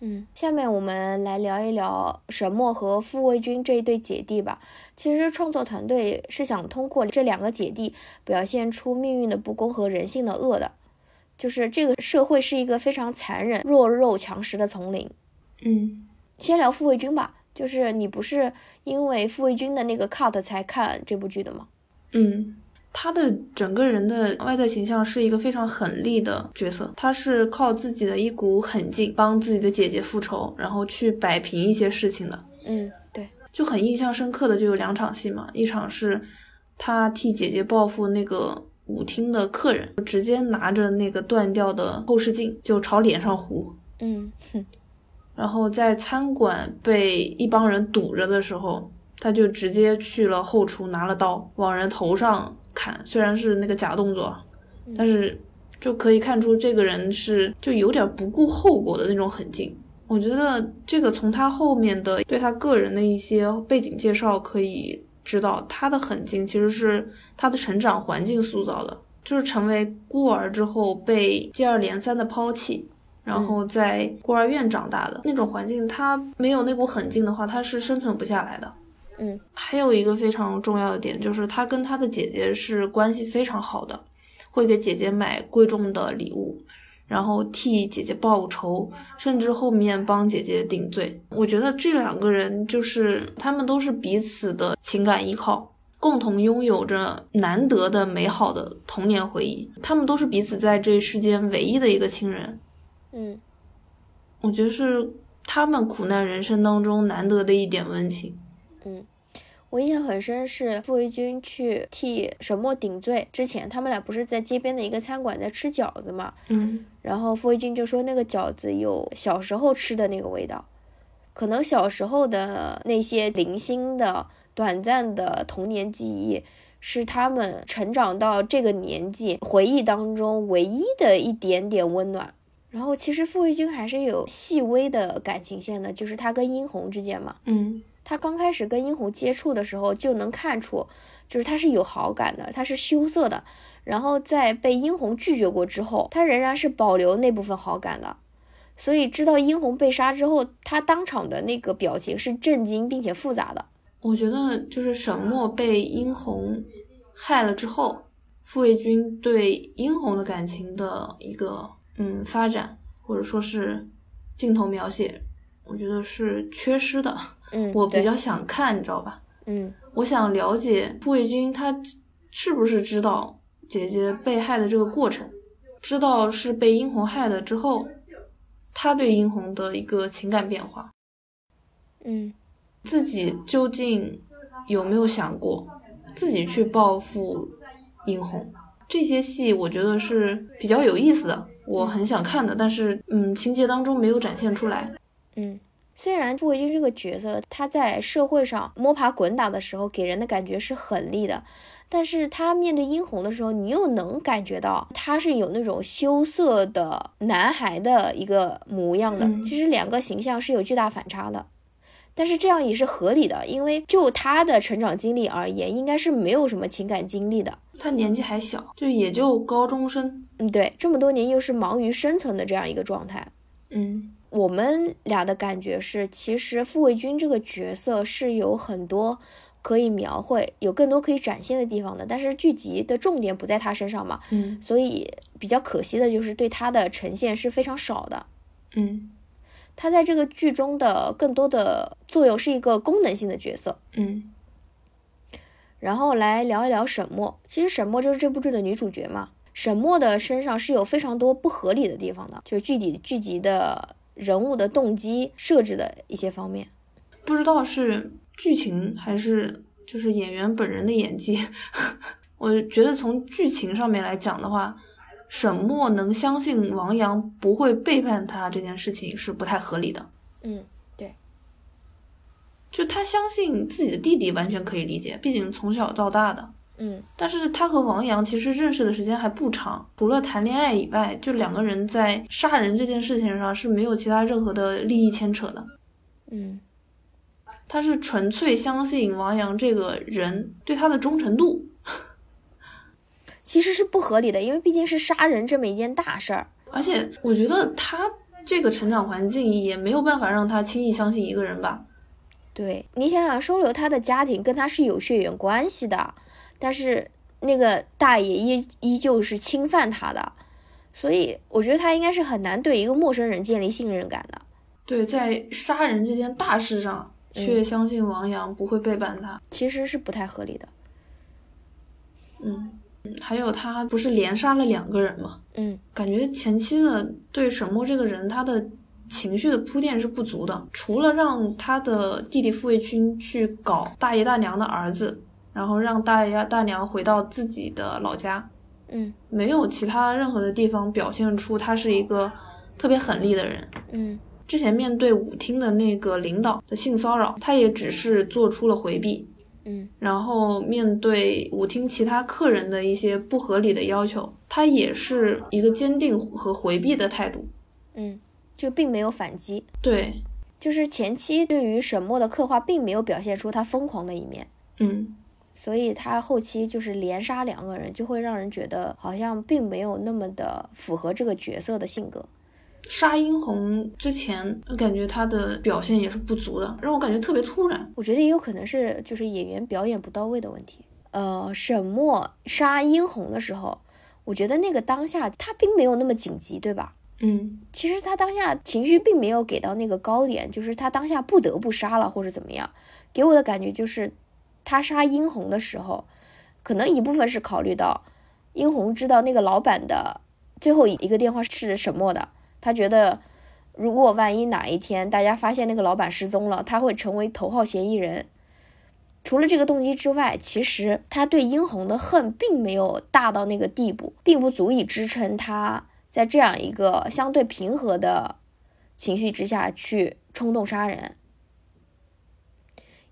嗯，下面我们来聊一聊沈墨和傅卫军这一对姐弟吧。其实创作团队是想通过这两个姐弟表现出命运的不公和人性的恶的，就是这个社会是一个非常残忍、弱肉强食的丛林。嗯，先聊傅卫军吧，就是你不是因为傅卫军的那个 cut 才看这部剧的吗？嗯。他的整个人的外在形象是一个非常狠厉的角色，他是靠自己的一股狠劲帮自己的姐姐复仇，然后去摆平一些事情的。嗯，对，就很印象深刻的就有两场戏嘛，一场是他替姐姐报复那个舞厅的客人，直接拿着那个断掉的后视镜就朝脸上糊。嗯哼，然后在餐馆被一帮人堵着的时候，他就直接去了后厨拿了刀往人头上。砍虽然是那个假动作，但是就可以看出这个人是就有点不顾后果的那种狠劲。我觉得这个从他后面的对他个人的一些背景介绍可以知道，他的狠劲其实是他的成长环境塑造的，就是成为孤儿之后被接二连三的抛弃，然后在孤儿院长大的那种环境，他没有那股狠劲的话，他是生存不下来的。嗯，还有一个非常重要的点就是他跟他的姐姐是关系非常好的，会给姐姐买贵重的礼物，然后替姐姐报仇，甚至后面帮姐姐顶罪。我觉得这两个人就是他们都是彼此的情感依靠，共同拥有着难得的美好的童年回忆。他们都是彼此在这世间唯一的一个亲人。嗯，我觉得是他们苦难人生当中难得的一点温情。嗯，我印象很深是傅卫军去替沈墨顶罪之前，他们俩不是在街边的一个餐馆在吃饺子嘛？嗯，然后傅卫军就说那个饺子有小时候吃的那个味道，可能小时候的那些零星的短暂的童年记忆，是他们成长到这个年纪回忆当中唯一的一点点温暖。然后其实傅卫军还是有细微的感情线的，就是他跟殷红之间嘛。嗯。他刚开始跟殷红接触的时候，就能看出，就是他是有好感的，他是羞涩的。然后在被殷红拒绝过之后，他仍然是保留那部分好感的。所以知道殷红被杀之后，他当场的那个表情是震惊并且复杂的。我觉得就是沈墨被殷红害了之后，傅卫军对殷红的感情的一个嗯发展，或者说是镜头描写，我觉得是缺失的。嗯，我比较想看，你知道吧？嗯，我想了解傅卫军他是不是知道姐姐被害的这个过程，知道是被殷红害了之后，他对殷红的一个情感变化。嗯，自己究竟有没有想过自己去报复殷红？这些戏我觉得是比较有意思的，我很想看的，但是嗯，情节当中没有展现出来。嗯。虽然傅卫军这个角色他在社会上摸爬滚打的时候给人的感觉是狠厉的，但是他面对殷红的时候，你又能感觉到他是有那种羞涩的男孩的一个模样的。其实两个形象是有巨大反差的，但是这样也是合理的，因为就他的成长经历而言，应该是没有什么情感经历的。他年纪还小，就也就高中生。嗯，对，这么多年又是忙于生存的这样一个状态。嗯。我们俩的感觉是，其实傅卫军这个角色是有很多可以描绘、有更多可以展现的地方的，但是剧集的重点不在他身上嘛，嗯，所以比较可惜的就是对他的呈现是非常少的，嗯，他在这个剧中的更多的作用是一个功能性的角色，嗯，然后来聊一聊沈墨，其实沈墨就是这部剧的女主角嘛，沈墨的身上是有非常多不合理的地方的，就是具体剧集的。人物的动机设置的一些方面，不知道是剧情还是就是演员本人的演技。我觉得从剧情上面来讲的话，沈墨能相信王阳不会背叛他这件事情是不太合理的。嗯，对。就他相信自己的弟弟，完全可以理解，毕竟从小到大的。嗯，但是他和王阳其实认识的时间还不长，除了谈恋爱以外，就两个人在杀人这件事情上是没有其他任何的利益牵扯的。嗯，他是纯粹相信王阳这个人对他的忠诚度，其实是不合理的，因为毕竟是杀人这么一件大事儿，而且我觉得他这个成长环境也没有办法让他轻易相信一个人吧。对你想想，收留他的家庭跟他是有血缘关系的。但是那个大爷依依旧是侵犯他的，所以我觉得他应该是很难对一个陌生人建立信任感的。对，在杀人这件大事上，却相信王阳不会背叛他，其实是不太合理的。嗯，还有他不是连杀了两个人吗？嗯，感觉前期的对沈墨这个人，他的情绪的铺垫是不足的，除了让他的弟弟傅卫军去搞大爷大娘的儿子，然后让大爷大娘回到自己的老家，嗯没有其他任何的地方表现出他是一个特别狠厉的人。嗯之前面对舞厅的那个领导的性骚扰，他也只是做出了回避。嗯然后面对舞厅其他客人的一些不合理的要求，他也是一个坚定和回避的态度。嗯，就并没有反击。对，就是前期对于沈墨的刻画，并没有表现出他疯狂的一面，嗯，所以他后期就是连杀两个人，就会让人觉得好像并没有那么的符合这个角色的性格。杀殷红之前，感觉他的表现也是不足的，让我感觉特别突然。我觉得也有可能是就是演员表演不到位的问题。呃，沈墨杀殷红的时候，我觉得那个当下他并没有那么紧急，对吧？嗯其实他当下情绪并没有给到那个高点，就是他当下不得不杀了或者怎么样，给我的感觉就是他杀殷红的时候，可能一部分是考虑到殷红知道那个老板的最后一个电话是沈墨的，他觉得如果万一哪一天大家发现那个老板失踪了，他会成为头号嫌疑人。除了这个动机之外，其实他对殷红的恨并没有大到那个地步，并不足以支撑他在这样一个相对平和的情绪之下去冲动杀人。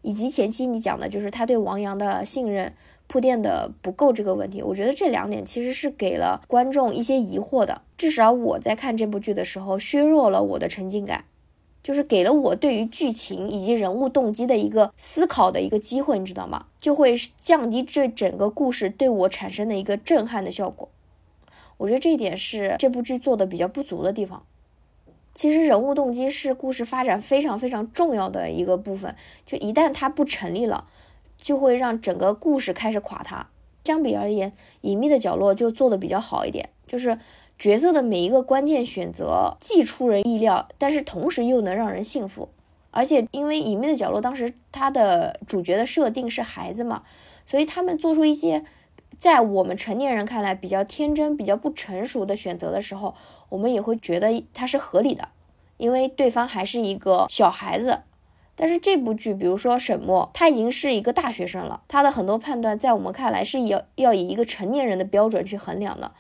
以及前期你讲的就是他对王阳的信任铺垫的不够这个问题，我觉得这两点其实是给了观众一些疑惑的，至少我在看这部剧的时候削弱了我的沉浸感。就是给了我对于剧情以及人物动机的一个思考的一个机会，你知道吗？就会降低这整个故事对我产生的一个震撼的效果。我觉得这一点是这部剧做的比较不足的地方。其实人物动机是故事发展非常非常重要的一个部分，就一旦它不成立了，就会让整个故事开始垮塌。相比而言，《隐秘的角落》就做的比较好一点，就是。角色的每一个关键选择既出人意料，但是同时又能让人信服。而且因为《隐秘的角落》当时它的主角的设定是孩子嘛，所以他们做出一些在我们成年人看来比较天真、比较不成熟的选择的时候，我们也会觉得它是合理的，因为对方还是一个小孩子。但是这部剧，比如说沈墨，他已经是一个大学生了，他的很多判断在我们看来是要要以一个成年人的标准去衡量的。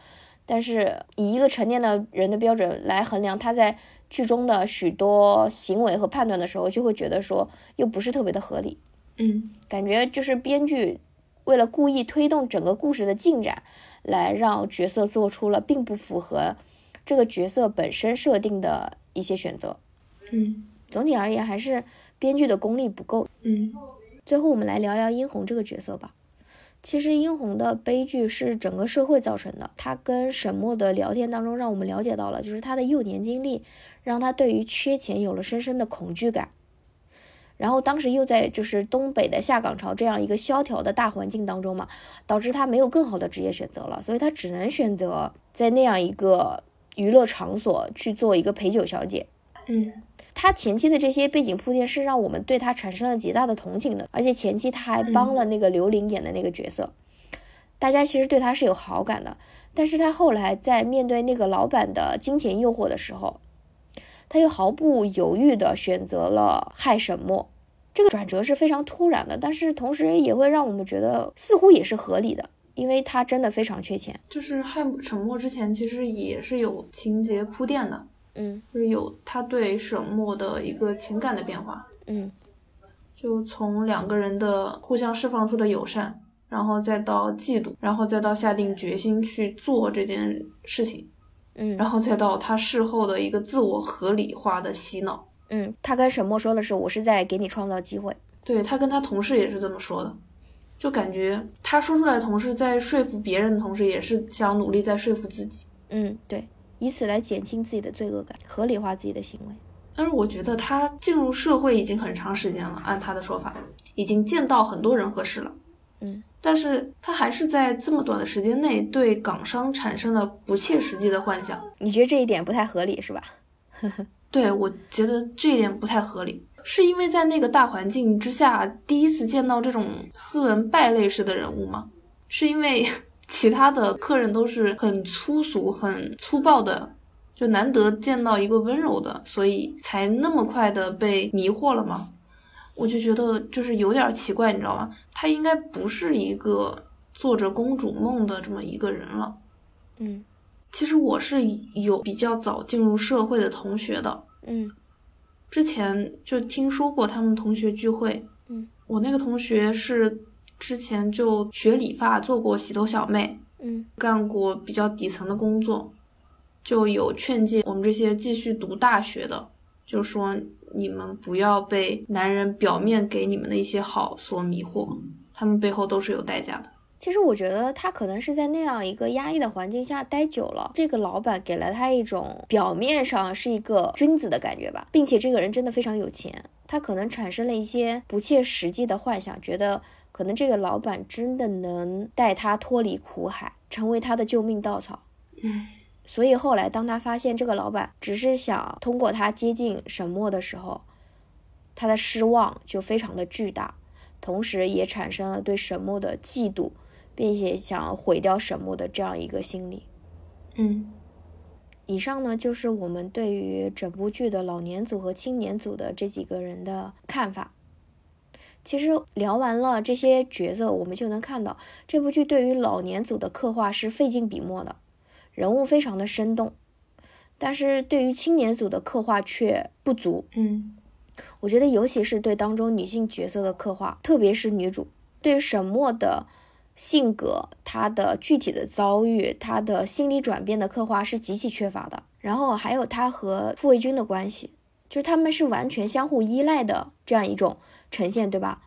但是以一个成年的人的标准来衡量他在剧中的许多行为和判断的时候，就会觉得说又不是特别的合理。嗯，感觉就是编剧为了故意推动整个故事的进展，来让角色做出了并不符合这个角色本身设定的一些选择。嗯，总体而言还是编剧的功力不够。嗯，最后我们来聊聊殷红这个角色吧。其实殷红的悲剧是整个社会造成的。他跟沈墨的聊天当中，让我们了解到了，就是他的幼年经历，让他对于缺钱有了深深的恐惧感。然后当时又在就是东北的下岗潮这样一个萧条的大环境当中嘛，导致他没有更好的职业选择了，所以他只能选择在那样一个娱乐场所去做一个陪酒小姐。嗯。他前期的这些背景铺垫是让我们对他产生了极大的同情的，而且前期他还帮了那个刘琳演的那个角色，大家其实对他是有好感的。但是他后来在面对那个老板的金钱诱惑的时候，他又毫不犹豫地选择了害沈墨。这个转折是非常突然的，但是同时也会让我们觉得似乎也是合理的，因为他真的非常缺钱。就是害沈墨之前其实也是有情节铺垫的。嗯，就是有他对沈墨的一个情感的变化，嗯，就从两个人的互相释放出的友善，然后再到嫉妒，然后再到下定决心去做这件事情，嗯，然后再到他事后的一个自我合理化的洗脑，嗯，他跟沈墨说的是，我是在给你创造机会，对他跟他同事也是这么说的，就感觉他说出来，同事在说服别人的同时，也是想努力在说服自己，嗯，对。以此来减轻自己的罪恶感，合理化自己的行为。但是我觉得他进入社会已经很长时间了，按他的说法，已经见到很多人和事了。嗯，但是他还是在这么短的时间内对港商产生了不切实际的幻想。你觉得这一点不太合理是吧？对，我觉得这一点不太合理，是因为在那个大环境之下，第一次见到这种斯文败类式的人物吗？是因为其他的客人都是很粗俗、很粗暴的，就难得见到一个温柔的，所以才那么快的被迷惑了吗？我就觉得就是有点奇怪，你知道吗？他应该不是一个做着公主梦的这么一个人了。嗯其实我是有比较早进入社会的同学的，嗯之前就听说过他们同学聚会。嗯，我那个同学是之前就学理发，做过洗头小妹，嗯干过比较底层的工作，就有劝诫我们这些继续读大学的，就说你们不要被男人表面给你们的一些好所迷惑，他们背后都是有代价的。其实我觉得他可能是在那样一个压抑的环境下待久了，这个老板给了他一种表面上是一个君子的感觉吧，并且这个人真的非常有钱，他可能产生了一些不切实际的幻想，觉得可能这个老板真的能带他脱离苦海，成为他的救命稻草。嗯，所以后来当他发现这个老板只是想通过他接近沈墨的时候，他的失望就非常的巨大，同时也产生了对沈墨的嫉妒。并且想毁掉沈墨的这样一个心理。嗯，以上呢就是我们对于整部剧的老年组和青年组的这几个人的看法。其实聊完了这些角色，我们就能看到这部剧对于老年组的刻画是费尽笔墨的，人物非常的生动，但是对于青年组的刻画却不足。嗯，我觉得尤其是对当中女性角色的刻画，特别是女主对于沈墨的。性格，她的具体的遭遇，她的心理转变的刻画是极其缺乏的。然后还有她和傅卫军的关系，就是他们是完全相互依赖的这样一种呈现，对吧？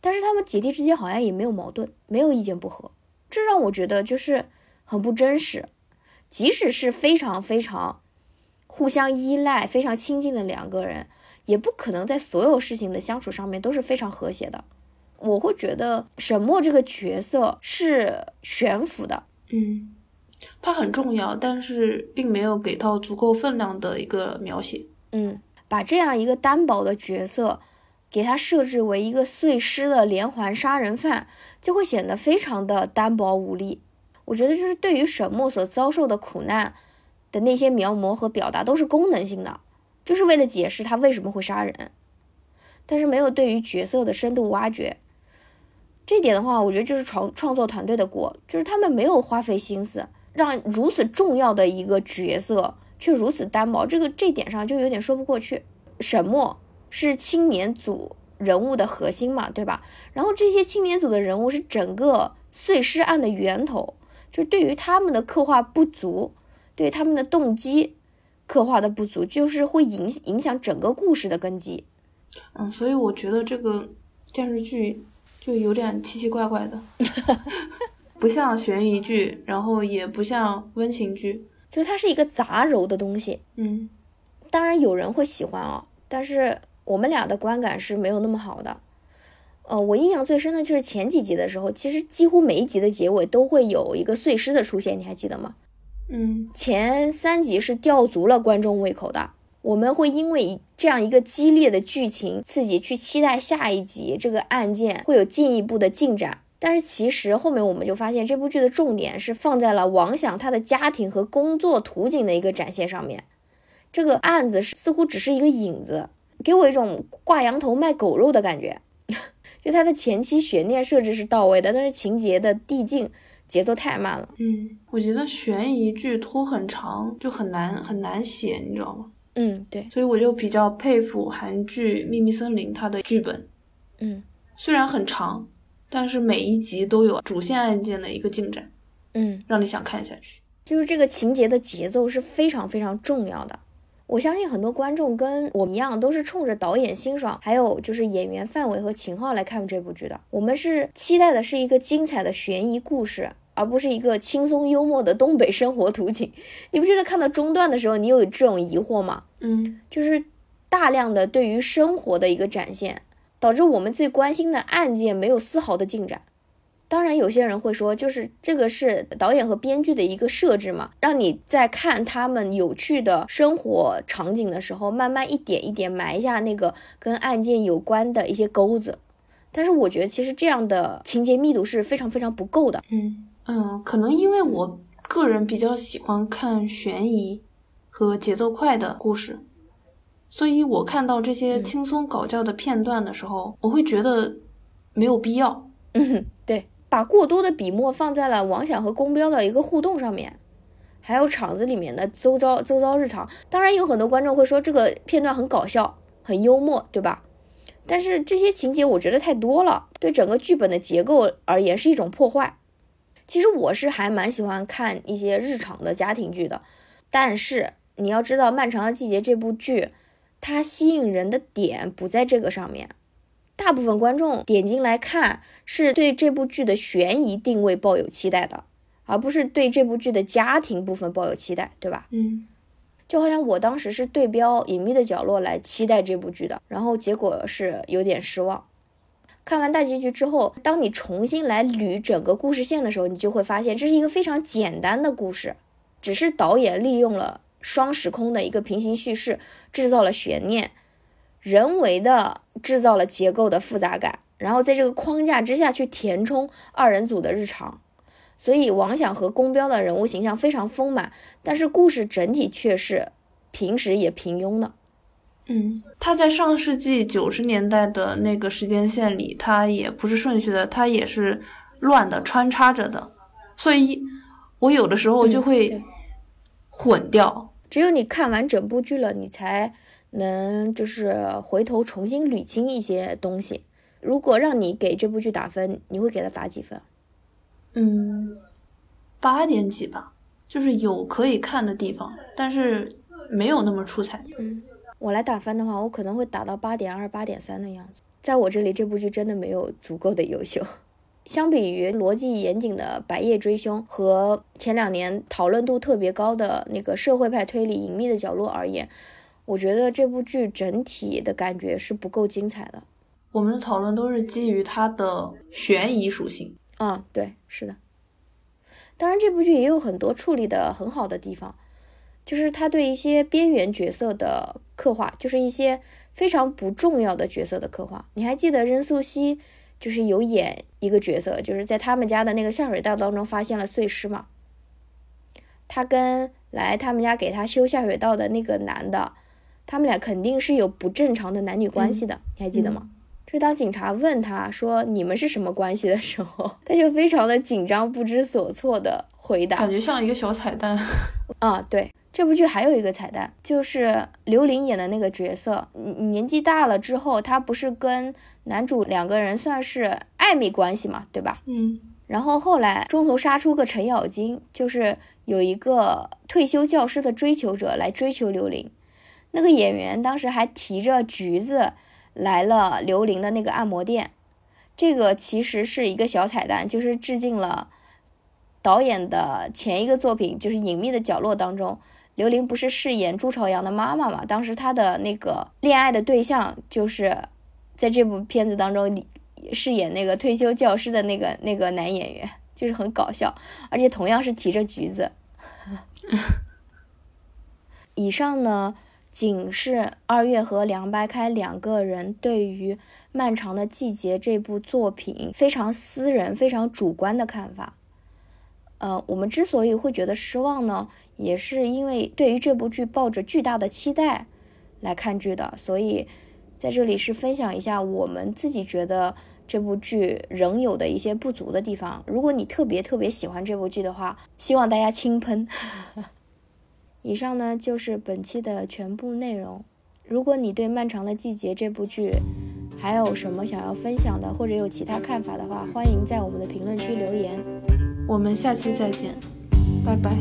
但是他们姐弟之间好像也没有矛盾，没有意见不合，这让我觉得就是很不真实。即使是非常非常互相依赖、非常亲近的两个人，也不可能在所有事情的相处上面都是非常和谐的。我会觉得沈墨这个角色是悬浮的，嗯，他很重要，但是并没有给到足够分量的一个描写。嗯，把这样一个单薄的角色，给他设置为一个碎尸的连环杀人犯，就会显得非常的单薄无力。我觉得就是对于沈墨所遭受的苦难的那些描摹和表达，都是功能性的，就是为了解释他为什么会杀人，但是没有对于角色的深度挖掘。这点的话，我觉得就是创创作团队的锅，就是他们没有花费心思让如此重要的一个角色却如此单薄，这个这点上就有点说不过去。沈墨是青年组人物的核心嘛，对吧？然后这些青年组的人物是整个碎尸案的源头，就对于他们的刻画不足，对他们的动机刻画的不足，就是会影影响整个故事的根基。嗯，所以我觉得这个电视剧。就有点奇奇怪怪的，不像悬疑剧，然后也不像温情剧，就是它是一个杂糅的东西。嗯，当然有人会喜欢哦，但是我们俩的观感是没有那么好的。呃，我印象最深的就是前几集的时候，其实几乎每一集的结尾都会有一个碎尸的出现，你还记得吗？嗯，前三集是吊足了观众胃口的。我们会因为这样一个激烈的剧情刺激去期待下一集这个案件会有进一步的进展，但是其实后面我们就发现这部剧的重点是放在了王想他的家庭和工作图景的一个展现上面，这个案子似乎只是一个引子，给我一种挂羊头卖狗肉的感觉。就它的前期悬念设置是到位的，但是情节的递进节奏太慢了。嗯，我觉得悬疑剧拖很长就很难很难写，你知道吗？嗯，对，所以我就比较佩服韩剧《秘密森林》它的剧本，嗯，虽然很长，但是每一集都有主线案件的一个进展，嗯，让你想看下去。就是这个情节的节奏是非常非常重要的。我相信很多观众跟我一样，都是冲着导演欣赏，还有就是演员范伟和秦昊来看这部剧的。我们是期待的是一个精彩的悬疑故事。而不是一个轻松幽默的东北生活图景，你不觉得看到中段的时候，你有这种疑惑吗？嗯，就是大量的对于生活的一个展现，导致我们最关心的案件没有丝毫的进展。当然，有些人会说，就是这个是导演和编剧的一个设置嘛，让你在看他们有趣的生活场景的时候，慢慢一点一点埋下那个跟案件有关的一些钩子。但是我觉得，其实这样的情节密度是非常非常不够的。嗯嗯，可能因为我个人比较喜欢看悬疑和节奏快的故事，所以我看到这些轻松搞笑的片段的时候，我会觉得没有必要。嗯，对。把过多的笔墨放在了王想和宫彪的一个互动上面，还有场子里面的周遭周遭日常。当然，有很多观众会说这个片段很搞笑、很幽默，对吧？但是这些情节我觉得太多了，对整个剧本的结构而言是一种破坏。其实我是还蛮喜欢看一些日常的家庭剧的，但是你要知道，《漫长的季节》这部剧，它吸引人的点不在这个上面。大部分观众点进来看，是对这部剧的悬疑定位抱有期待的，而不是对这部剧的家庭部分抱有期待，对吧？嗯，就好像我当时是对标《隐秘的角落》来期待这部剧的，然后结果是有点失望。看完大结局之后，当你重新来捋整个故事线的时候，你就会发现这是一个非常简单的故事，只是导演利用了双时空的一个平行叙事，制造了悬念。人为的制造了结构的复杂感，然后在这个框架之下去填充二人组的日常，所以王想和宫彪的人物形象非常丰满，但是故事整体却是平时也平庸的。嗯，他在上世纪九十年代的那个时间线里，他也不是顺序的，他也是乱的穿插着的，所以我有的时候就会混掉。只有你看完整部剧了，你才。能就是回头重新捋清一些东西。如果让你给这部剧打分，你会给它打几分？嗯，八点几吧，就是有可以看的地方，但是没有那么出彩。嗯，我来打分的话，我可能会打到八点二、八点三的样子。在我这里，这部剧真的没有足够的优秀。相比于逻辑严谨的《白夜追凶》和前两年讨论度特别高的那个社会派推理《隐秘的角落》而言。我觉得这部剧整体的感觉是不够精彩的。我们的讨论都是基于它的悬疑属性。啊，对，是的。当然，这部剧也有很多处理的很好的地方，就是他对一些边缘角色的刻画，就是一些非常不重要的角色的刻画。你还记得任素汐就是有演一个角色，就是在他们家的那个下水道当中发现了碎尸嘛？他跟来他们家给他修下水道的那个男的。他们俩肯定是有不正常的男女关系的，你还记得吗？就是当警察问他说你们是什么关系的时候，他就非常的紧张，不知所措的回答，感觉像一个小彩蛋。啊，对，这部剧还有一个彩蛋，就是刘琳演的那个角色，年纪大了之后，他不是跟男主两个人算是暧昧关系嘛，对吧？嗯。然后后来中途杀出个程咬金，就是有一个退休教师的追求者来追求刘琳。那个演员当时还提着橘子来了刘玲的那个按摩店，这个其实是一个小彩蛋，就是致敬了导演的前一个作品，就是《隐秘的角落》当中，刘玲不是饰演朱朝阳的妈妈嘛？当时她的那个恋爱的对象就是在这部片子当中饰演那个退休教师的那个那个男演员，就是很搞笑，而且同样是提着橘子。以上呢？仅是二月和凉白开两个人对于《漫长的季节》这部作品非常私人、非常主观的看法。呃，我们之所以会觉得失望呢，也是因为对于这部剧抱着巨大的期待来看剧的，所以在这里是分享一下我们自己觉得这部剧仍有的一些不足的地方。如果你特别特别喜欢这部剧的话，希望大家轻喷。以上呢就是本期的全部内容。如果你对漫长的季节这部剧还有什么想要分享的或者有其他看法的话欢迎在我们的评论区留言。我们下期再见拜拜。